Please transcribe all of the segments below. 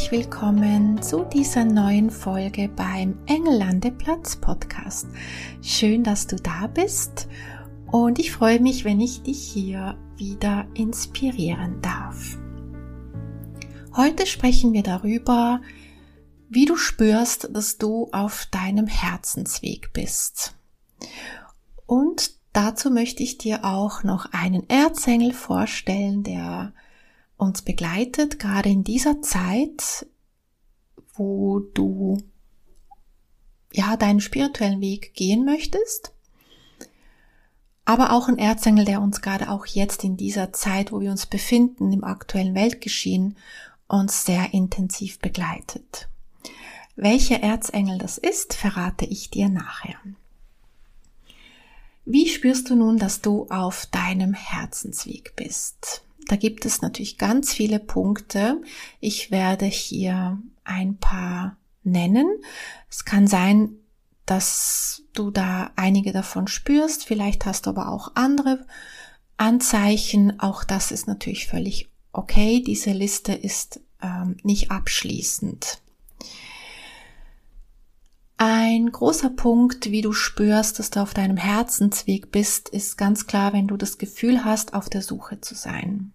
Herzlich willkommen zu dieser neuen Folge beim Engellandeplatz Podcast. Schön, dass du da bist und ich freue mich, wenn ich dich hier wieder inspirieren darf. Heute sprechen wir darüber, wie du spürst, dass du auf deinem Herzensweg bist. Und dazu möchte ich dir auch noch einen Erzengel vorstellen, der uns begleitet, gerade in dieser Zeit, wo du ja deinen spirituellen Weg gehen möchtest aber auch ein Erzengel, der uns gerade auch jetzt in dieser Zeit, wo wir uns befinden, im aktuellen Weltgeschehen, uns sehr intensiv begleitet. Welcher Erzengel das ist, verrate ich dir nachher. Wie spürst du nun, dass du auf deinem Herzensweg bist? Da gibt es natürlich ganz viele Punkte. Ich werde hier ein paar nennen. Es kann sein, dass du da einige davon spürst. Vielleicht hast du aber auch andere Anzeichen. Auch das ist natürlich völlig okay. Diese Liste ist ähm, nicht abschließend. Ein großer Punkt, wie du spürst, dass du auf deinem Herzensweg bist, ist ganz klar, wenn du das Gefühl hast, auf der Suche zu sein.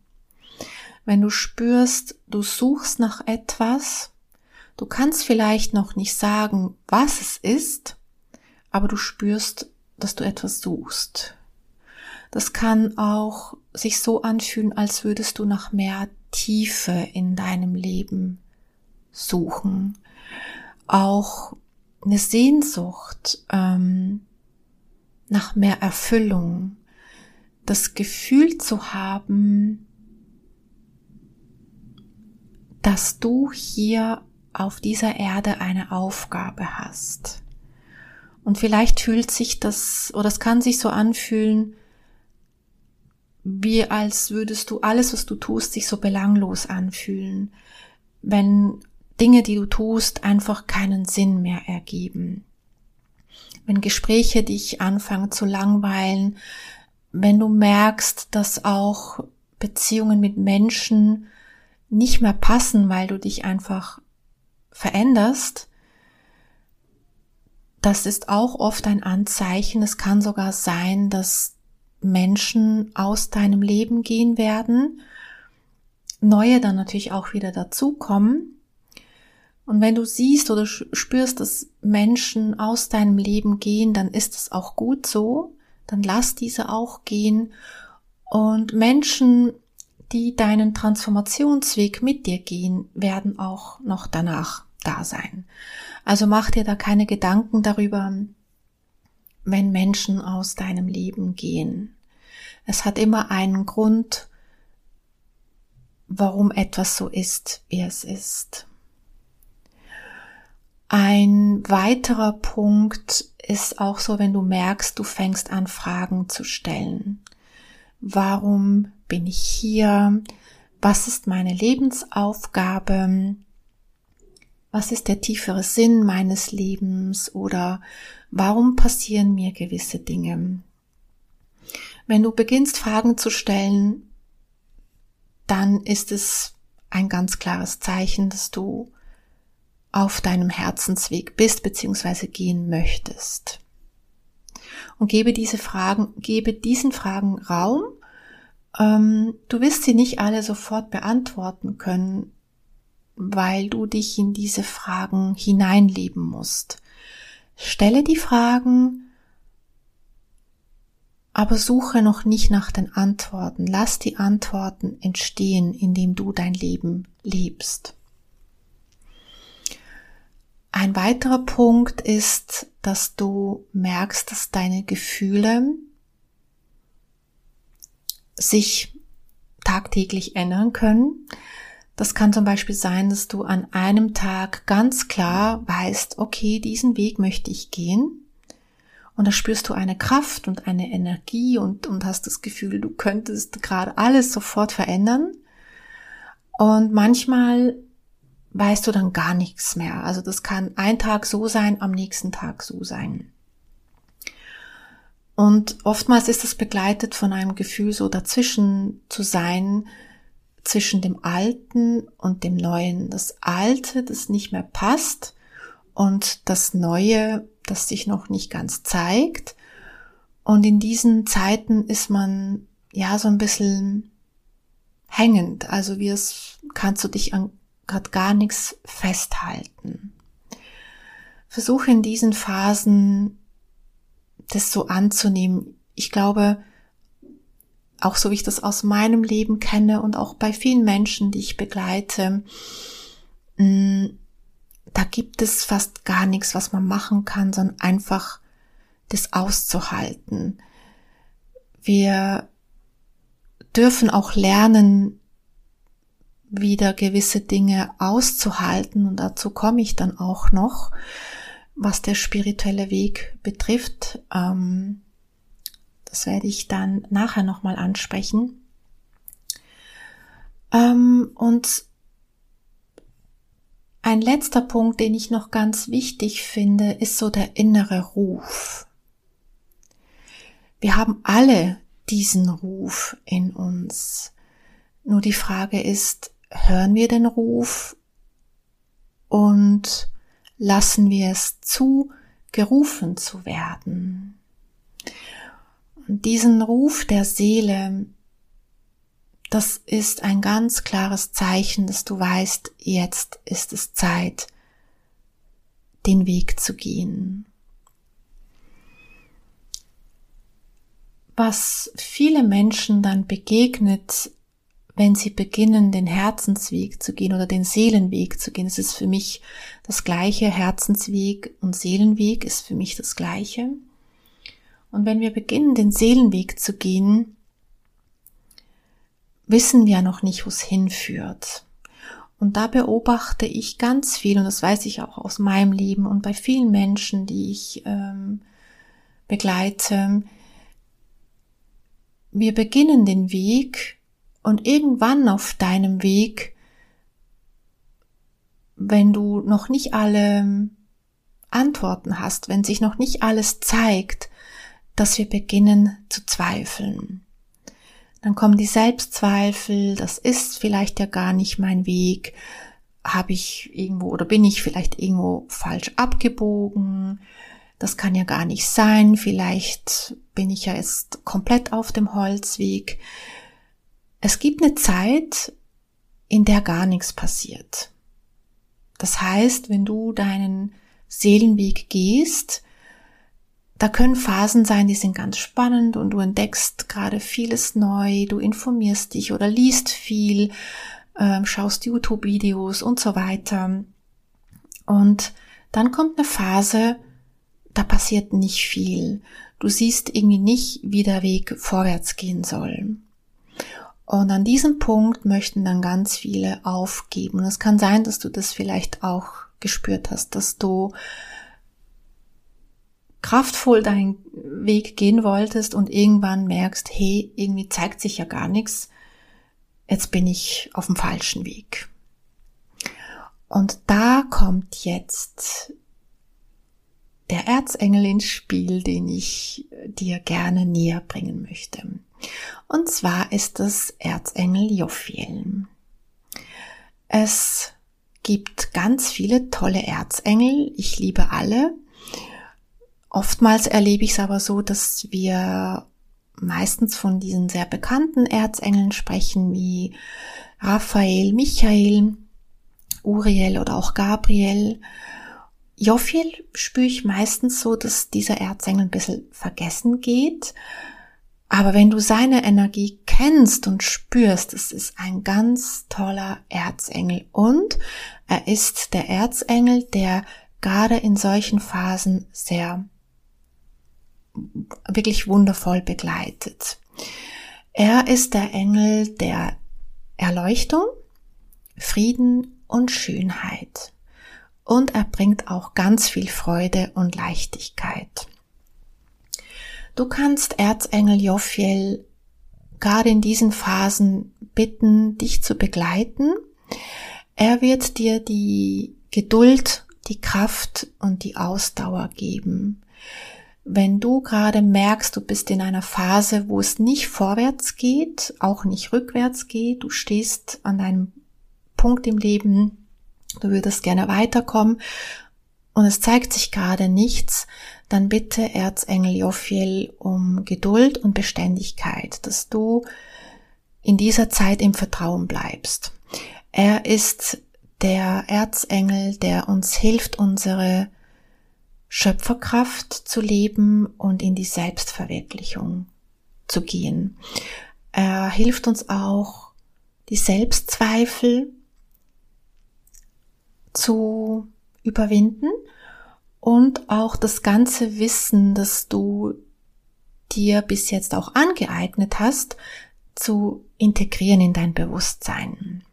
Wenn du spürst, du suchst nach etwas, du kannst vielleicht noch nicht sagen, was es ist, aber du spürst, dass du etwas suchst. Das kann auch sich so anfühlen, als würdest du nach mehr Tiefe in deinem Leben suchen. Auch eine Sehnsucht ähm, nach mehr Erfüllung. Das Gefühl zu haben, dass du hier auf dieser Erde eine Aufgabe hast. Und vielleicht fühlt sich das, oder es kann sich so anfühlen, wie als würdest du alles, was du tust, sich so belanglos anfühlen. Wenn Dinge, die du tust, einfach keinen Sinn mehr ergeben. Wenn Gespräche dich anfangen zu langweilen, wenn du merkst, dass auch Beziehungen mit Menschen nicht mehr passen, weil du dich einfach veränderst, das ist auch oft ein Anzeichen. Es kann sogar sein, dass Menschen aus deinem Leben gehen werden, neue dann natürlich auch wieder dazukommen. Und wenn du siehst oder spürst, dass Menschen aus deinem Leben gehen, dann ist es auch gut so. Dann lass diese auch gehen. Und Menschen, die deinen Transformationsweg mit dir gehen, werden auch noch danach da sein. Also mach dir da keine Gedanken darüber, wenn Menschen aus deinem Leben gehen. Es hat immer einen Grund, warum etwas so ist, wie es ist. Ein weiterer Punkt ist auch so, wenn du merkst, du fängst an Fragen zu stellen. Warum bin ich hier? Was ist meine Lebensaufgabe? was ist der tiefere Sinn meines Lebens oder warum passieren mir gewisse Dinge. Wenn du beginnst Fragen zu stellen, dann ist es ein ganz klares Zeichen, dass du auf deinem Herzensweg bist bzw. gehen möchtest. Und gebe diese Fragen, gebe diesen Fragen Raum. Ähm, du wirst sie nicht alle sofort beantworten können, weil du dich in diese Fragen hineinleben musst. Stelle die Fragen, aber suche noch nicht nach den Antworten. Lass die Antworten entstehen, indem du dein Leben lebst. Ein weiterer Punkt ist, dass du merkst, dass deine Gefühle sich tagtäglich ändern können Das kann zum Beispiel sein, dass du an einem Tag ganz klar weißt, okay, diesen Weg möchte ich gehen. Und da spürst du eine Kraft und eine Energie und, und hast das Gefühl, du könntest gerade alles sofort verändern. Und manchmal weißt du dann gar nichts mehr. Also das kann ein Tag so sein, am nächsten Tag so sein. Und oftmals ist es begleitet von einem Gefühl, so dazwischen zu sein, zwischen dem Alten und dem Neuen. Das Alte, das nicht mehr passt und das Neue, das sich noch nicht ganz zeigt. Und in diesen Zeiten ist man ja so ein bisschen hängend. Also wie es kannst du dich an gerade gar nichts festhalten. Versuche in diesen Phasen das so anzunehmen. Ich glaube, auch so wie ich das aus meinem Leben kenne und auch bei vielen Menschen, die ich begleite, mm, da gibt es fast gar nichts, was man machen kann, sondern einfach das auszuhalten. Wir dürfen auch lernen, wieder gewisse Dinge auszuhalten und dazu komme ich dann auch noch, was der spirituelle Weg betrifft. Ähm, das werde ich dann nachher nochmal ansprechen. Ähm, und ein letzter Punkt, den ich noch ganz wichtig finde, ist so der innere Ruf. Wir haben alle diesen Ruf in uns. Nur die Frage ist, hören wir den Ruf und lassen wir es zu, gerufen zu werden? Und diesen Ruf der Seele, das ist ein ganz klares Zeichen, dass du weißt, jetzt ist es Zeit, den Weg zu gehen. Was viele Menschen dann begegnet, wenn sie beginnen, den Herzensweg zu gehen oder den Seelenweg zu gehen, es ist für mich das gleiche, Herzensweg und Seelenweg ist für mich das gleiche. Und wenn wir beginnen, den Seelenweg zu gehen, wissen wir noch nicht, wo es hinführt. Und da beobachte ich ganz viel, und das weiß ich auch aus meinem Leben und bei vielen Menschen, die ich ähm, begleite, wir beginnen den Weg und irgendwann auf deinem Weg, wenn du noch nicht alle Antworten hast, wenn sich noch nicht alles zeigt, dass wir beginnen zu zweifeln. Dann kommen die Selbstzweifel, das ist vielleicht ja gar nicht mein Weg, habe ich irgendwo oder bin ich vielleicht irgendwo falsch abgebogen, das kann ja gar nicht sein, vielleicht bin ich ja jetzt komplett auf dem Holzweg. Es gibt eine Zeit, in der gar nichts passiert. Das heißt, wenn du deinen Seelenweg gehst, da können Phasen sein, die sind ganz spannend und du entdeckst gerade vieles neu, du informierst dich oder liest viel, äh, schaust YouTube-Videos und so weiter. Und dann kommt eine Phase, da passiert nicht viel. Du siehst irgendwie nicht, wie der Weg vorwärts gehen soll. Und an diesem Punkt möchten dann ganz viele aufgeben. Und es kann sein, dass du das vielleicht auch gespürt hast, dass du kraftvoll deinen Weg gehen wolltest und irgendwann merkst, hey, irgendwie zeigt sich ja gar nichts, jetzt bin ich auf dem falschen Weg. Und da kommt jetzt der Erzengel ins Spiel, den ich dir gerne näher bringen möchte. Und zwar ist es Erzengel Jophiel. Es gibt ganz viele tolle Erzengel. Ich liebe alle. Oftmals erlebe ich es aber so, dass wir meistens von diesen sehr bekannten Erzengeln sprechen, wie Raphael, Michael, Uriel oder auch Gabriel. Jophiel spüre ich meistens so, dass dieser Erzengel ein bisschen vergessen geht. Aber wenn du seine Energie kennst und spürst, es ist ein ganz toller Erzengel und er ist der Erzengel, der gerade in solchen Phasen sehr wirklich wundervoll begleitet. Er ist der Engel der Erleuchtung. Frieden und Schönheit. Und er bringt auch ganz viel Freude und Leichtigkeit. Du kannst Erzengel Jophiel gerade in diesen Phasen bitten, dich zu begleiten. Er wird dir die Geduld, die Kraft und die Ausdauer geben. Wenn du gerade merkst, du bist in einer Phase, wo es nicht vorwärts geht, auch nicht rückwärts geht, du stehst an einem Punkt im Leben, du würdest gerne weiterkommen und es zeigt sich gerade nichts, dann bitte Erzengel Jophiel um Geduld und Beständigkeit, dass du in dieser Zeit im Vertrauen bleibst. Er ist der Erzengel, der uns hilft, unsere Schöpferkraft zu leben und in die Selbstverwirklichung zu gehen. Er hilft uns auch, die Selbstzweifel zu überwinden und auch das ganze Wissen, das du dir bis jetzt auch angeeignet hast, zu integrieren in dein Bewusstsein.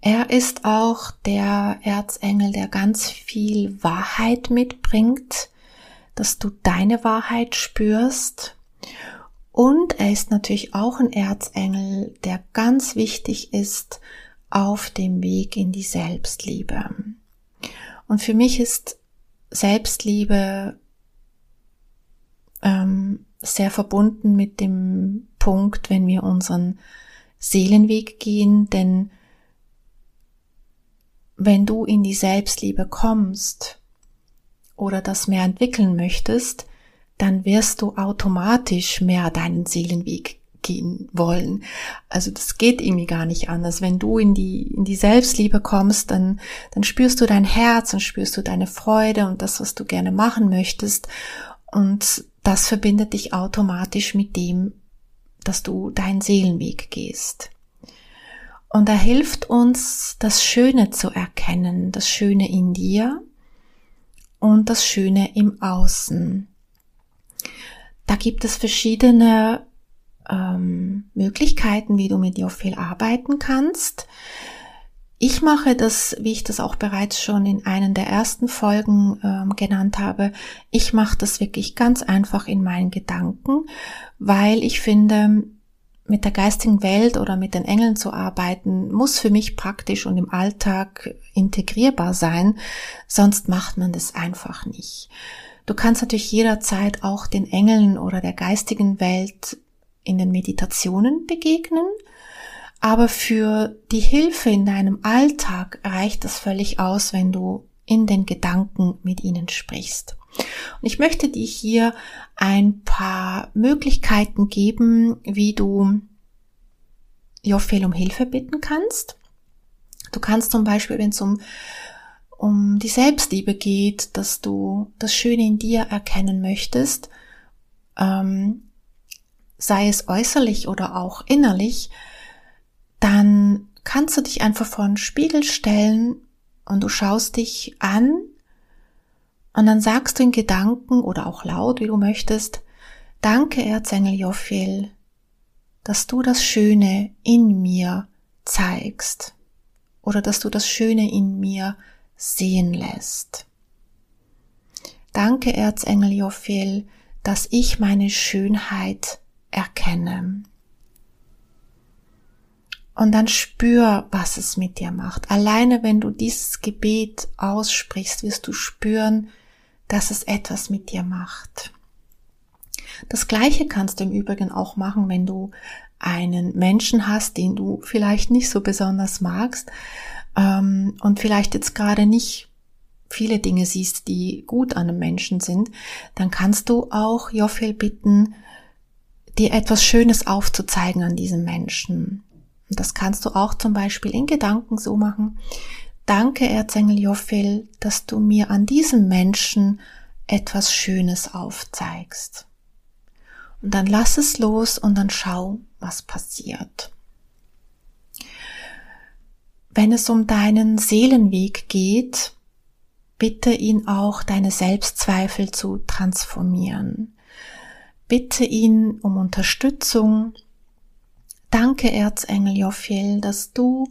Er ist auch der Erzengel, der ganz viel Wahrheit mitbringt, dass du deine Wahrheit spürst. Und er ist natürlich auch ein Erzengel, der ganz wichtig ist auf dem Weg in die Selbstliebe. Und für mich ist Selbstliebe ähm, sehr verbunden mit dem Punkt, wenn wir unseren Seelenweg gehen, denn wenn du in die Selbstliebe kommst oder das mehr entwickeln möchtest, dann wirst du automatisch mehr deinen Seelenweg gehen wollen. Also das geht irgendwie gar nicht anders. Wenn du in die, in die Selbstliebe kommst, dann, dann spürst du dein Herz und spürst du deine Freude und das, was du gerne machen möchtest. Und das verbindet dich automatisch mit dem, dass du deinen Seelenweg gehst. Und er hilft uns, das Schöne zu erkennen, das Schöne in dir und das Schöne im Außen. Da gibt es verschiedene ähm, Möglichkeiten, wie du mit dir viel arbeiten kannst. Ich mache das, wie ich das auch bereits schon in einer der ersten Folgen ähm, genannt habe, ich mache das wirklich ganz einfach in meinen Gedanken, weil ich finde, mit der geistigen Welt oder mit den Engeln zu arbeiten, muss für mich praktisch und im Alltag integrierbar sein, sonst macht man das einfach nicht. Du kannst natürlich jederzeit auch den Engeln oder der geistigen Welt in den Meditationen begegnen, aber für die Hilfe in deinem Alltag reicht es völlig aus, wenn du in den Gedanken mit ihnen sprichst. Und ich möchte dir hier ein paar Möglichkeiten geben, wie du Joffel um Hilfe bitten kannst. Du kannst zum Beispiel, wenn es um, um die Selbstliebe geht, dass du das Schöne in dir erkennen möchtest, ähm, sei es äußerlich oder auch innerlich, dann kannst du dich einfach vor einen Spiegel stellen und du schaust dich an und dann sagst du in Gedanken oder auch laut, wie du möchtest, danke Erzengel Jophiel, dass du das Schöne in mir zeigst oder dass du das Schöne in mir sehen lässt. Danke Erzengel Jophiel, dass ich meine Schönheit erkenne. Und dann spür, was es mit dir macht. Alleine wenn du dieses Gebet aussprichst, wirst du spüren, dass es etwas mit dir macht. Das gleiche kannst du im Übrigen auch machen, wenn du einen Menschen hast, den du vielleicht nicht so besonders magst ähm, und vielleicht jetzt gerade nicht viele Dinge siehst, die gut an einem Menschen sind, dann kannst du auch Joffel bitten, dir etwas Schönes aufzuzeigen an diesem Menschen. Und das kannst du auch zum Beispiel in Gedanken so machen. Danke, Erzengel Joffel, dass du mir an diesem Menschen etwas Schönes aufzeigst. Und dann lass es los und dann schau, was passiert. Wenn es um deinen Seelenweg geht, bitte ihn auch deine Selbstzweifel zu transformieren. Bitte ihn um Unterstützung. Danke, Erzengel Jophiel, dass du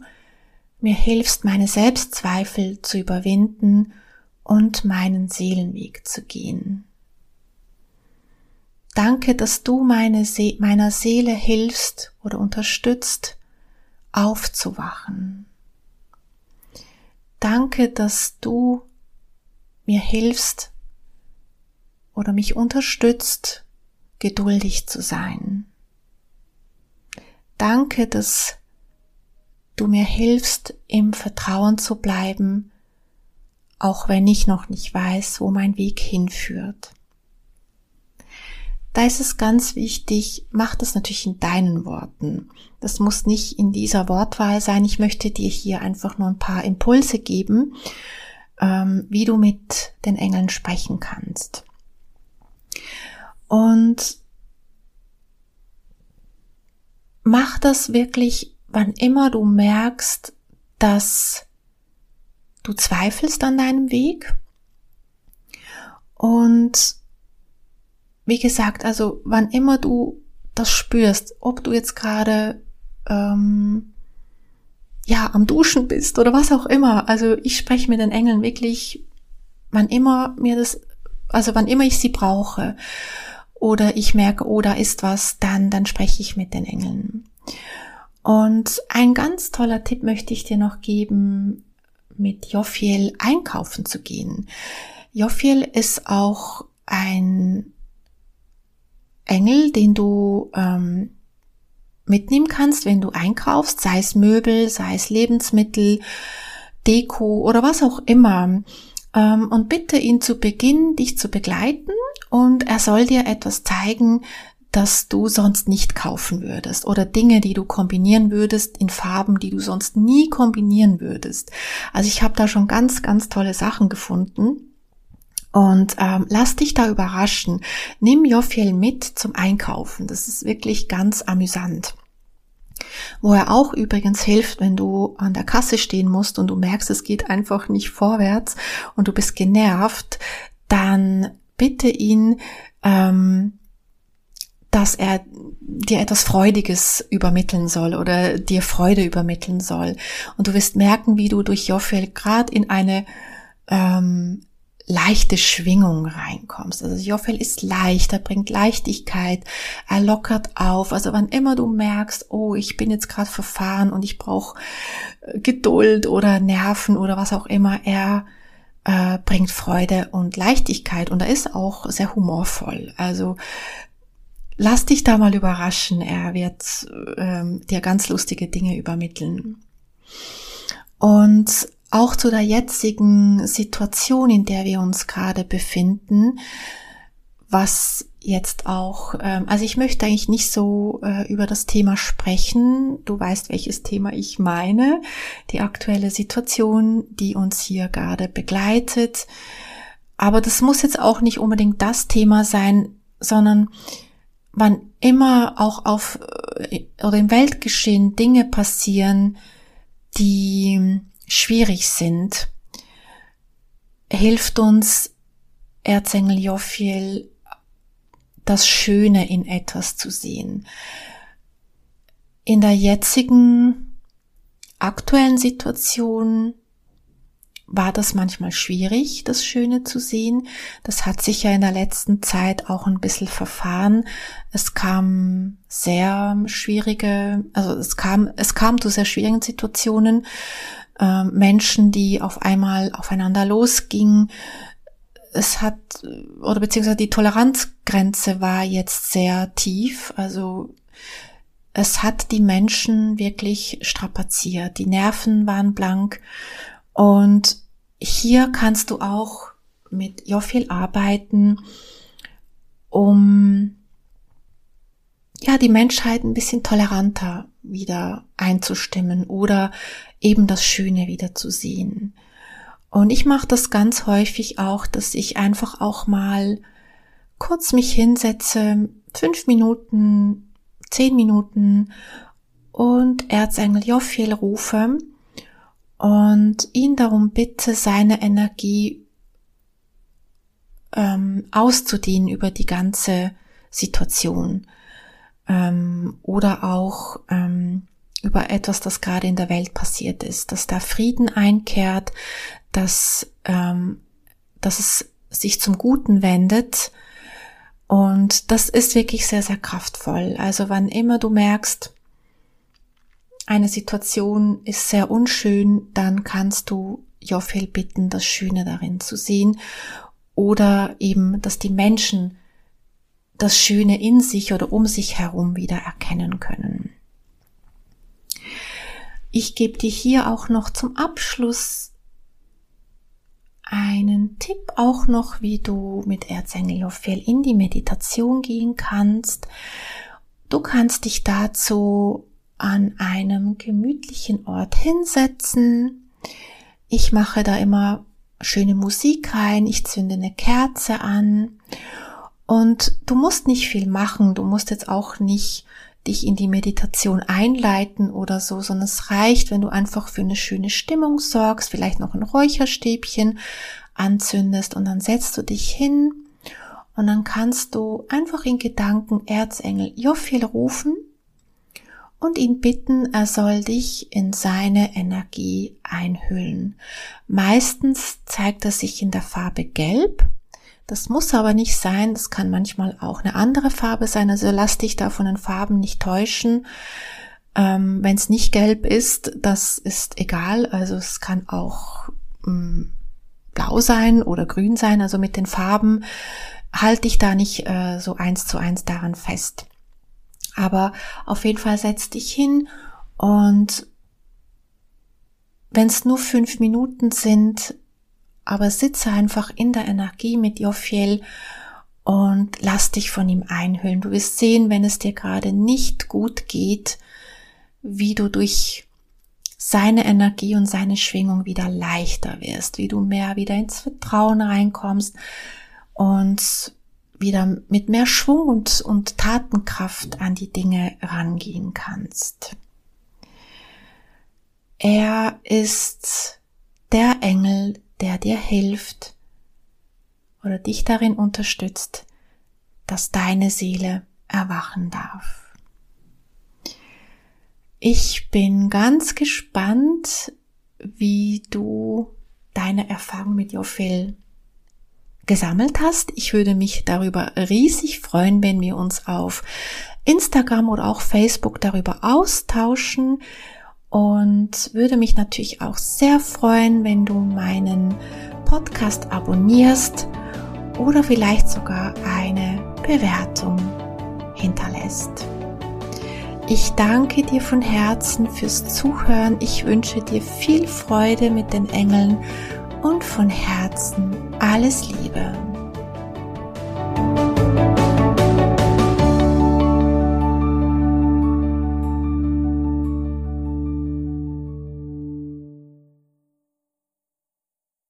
mir hilfst, meine Selbstzweifel zu überwinden und meinen Seelenweg zu gehen. Danke, dass du meine See meiner Seele hilfst oder unterstützt, aufzuwachen. Danke, dass du mir hilfst oder mich unterstützt, geduldig zu sein. Danke, dass du mir hilfst, im Vertrauen zu bleiben, auch wenn ich noch nicht weiß, wo mein Weg hinführt. Da ist es ganz wichtig, mach das natürlich in deinen Worten. Das muss nicht in dieser Wortwahl sein. Ich möchte dir hier einfach nur ein paar Impulse geben, ähm, wie du mit den Engeln sprechen kannst. Und mach das wirklich, wann immer du merkst, dass du zweifelst an deinem Weg. Und wie gesagt, also wann immer du das spürst, ob du jetzt gerade ähm, ja am Duschen bist oder was auch immer. Also ich spreche mit den Engeln wirklich, wann immer mir das, also wann immer ich sie brauche oder ich merke, oh, da ist was, dann, dann spreche ich mit den Engeln. Und ein ganz toller Tipp möchte ich dir noch geben, mit Joffiel einkaufen zu gehen. Joffiel ist auch ein Engel, den du ähm, mitnehmen kannst, wenn du einkaufst, sei es Möbel, sei es Lebensmittel, Deko oder was auch immer. Ähm, und bitte ihn zu Beginn, dich zu begleiten und er soll dir etwas zeigen, das du sonst nicht kaufen würdest oder Dinge, die du kombinieren würdest in Farben, die du sonst nie kombinieren würdest. Also ich habe da schon ganz, ganz tolle Sachen gefunden. Und ähm, lass dich da überraschen. Nimm Joffiel mit zum Einkaufen. Das ist wirklich ganz amüsant. Wo er auch übrigens hilft, wenn du an der Kasse stehen musst und du merkst, es geht einfach nicht vorwärts und du bist genervt, dann bitte ihn, ähm, dass er dir etwas Freudiges übermitteln soll oder dir Freude übermitteln soll. Und du wirst merken, wie du durch Joffiel gerade in eine ähm, leichte Schwingung reinkommst. Also Joffel ist leicht, er bringt Leichtigkeit, er lockert auf. Also wann immer du merkst, oh, ich bin jetzt gerade verfahren und ich brauche äh, Geduld oder Nerven oder was auch immer, er äh, bringt Freude und Leichtigkeit und er ist auch sehr humorvoll. Also lass dich da mal überraschen, er wird ähm, dir ganz lustige Dinge übermitteln. Und auch zu der jetzigen Situation, in der wir uns gerade befinden, was jetzt auch, ähm, also ich möchte eigentlich nicht so äh, über das Thema sprechen. Du weißt, welches Thema ich meine. Die aktuelle Situation, die uns hier gerade begleitet. Aber das muss jetzt auch nicht unbedingt das Thema sein, sondern wann immer auch auf äh, oder im Weltgeschehen Dinge passieren, die schwierig sind, hilft uns Erzengel Jophiel, das Schöne in etwas zu sehen. In der jetzigen aktuellen Situation war das manchmal schwierig, das Schöne zu sehen. Das hat sich ja in der letzten Zeit auch ein bisschen verfahren. Es kam sehr schwierige, also es kam, es kam zu sehr schwierigen Situationen äh, Menschen, die auf einmal aufeinander losgingen. Es hat, oder beziehungsweise die Toleranzgrenze war jetzt sehr tief. Also es hat die Menschen wirklich strapaziert. Die Nerven waren blank. Und hier kannst du auch mit Joffil arbeiten, um ja, die Menschheit ein bisschen toleranter wieder einzustimmen oder eben das Schöne wieder zu sehen. Und ich mache das ganz häufig auch, dass ich einfach auch mal kurz mich hinsetze, fünf Minuten, zehn Minuten und Erzengel Jophiel rufe und ihn darum bitte, seine Energie ähm, auszudehnen über die ganze Situation ähm, oder auch ähm, über etwas, das gerade in der Welt passiert ist, dass da Frieden einkehrt, dass, ähm, dass es sich zum Guten wendet. Und das ist wirklich sehr, sehr kraftvoll. Also wann immer du merkst, eine Situation ist sehr unschön, dann kannst du Joffel bitten, das Schöne darin zu sehen oder eben, dass die Menschen das Schöne in sich oder um sich herum wieder erkennen können. Ich gebe dir hier auch noch zum Abschluss einen Tipp auch noch, wie du mit Erzengel Jophiel in die Meditation gehen kannst. Du kannst dich dazu an einem gemütlichen Ort hinsetzen. Ich mache da immer schöne Musik rein, ich zünde eine Kerze an und du musst nicht viel machen, du musst jetzt auch nicht dich in die Meditation einleiten oder so, sondern es reicht, wenn du einfach für eine schöne Stimmung sorgst, vielleicht noch ein Räucherstäbchen anzündest und dann setzt du dich hin und dann kannst du einfach in Gedanken Erzengel Jophiel rufen und ihn bitten, er soll dich in seine Energie einhüllen. Meistens zeigt er sich in der Farbe Gelb das muss aber nicht sein, das kann manchmal auch eine andere Farbe sein, also lass dich da von den Farben nicht täuschen. Ähm, Wenn es nicht gelb ist, das ist egal, also es kann auch ähm, blau sein oder grün sein, also mit den Farben halte dich da nicht äh, so eins zu eins daran fest. Aber auf jeden Fall setz dich hin und wenn es nur fünf Minuten sind, aber sitze einfach in der Energie mit Jophiel und lass dich von ihm einhüllen. Du wirst sehen, wenn es dir gerade nicht gut geht, wie du durch seine Energie und seine Schwingung wieder leichter wirst, wie du mehr wieder ins Vertrauen reinkommst und wieder mit mehr Schwung und, und Tatenkraft an die Dinge rangehen kannst. Er ist der Engel, der dir hilft oder dich darin unterstützt, dass deine Seele erwachen darf. Ich bin ganz gespannt, wie du deine Erfahrung mit Jophil gesammelt hast. Ich würde mich darüber riesig freuen, wenn wir uns auf Instagram oder auch Facebook darüber austauschen und würde mich natürlich auch sehr freuen, wenn du meinen Podcast abonnierst oder vielleicht sogar eine Bewertung hinterlässt. Ich danke dir von Herzen fürs Zuhören. Ich wünsche dir viel Freude mit den Engeln und von Herzen alles Liebe.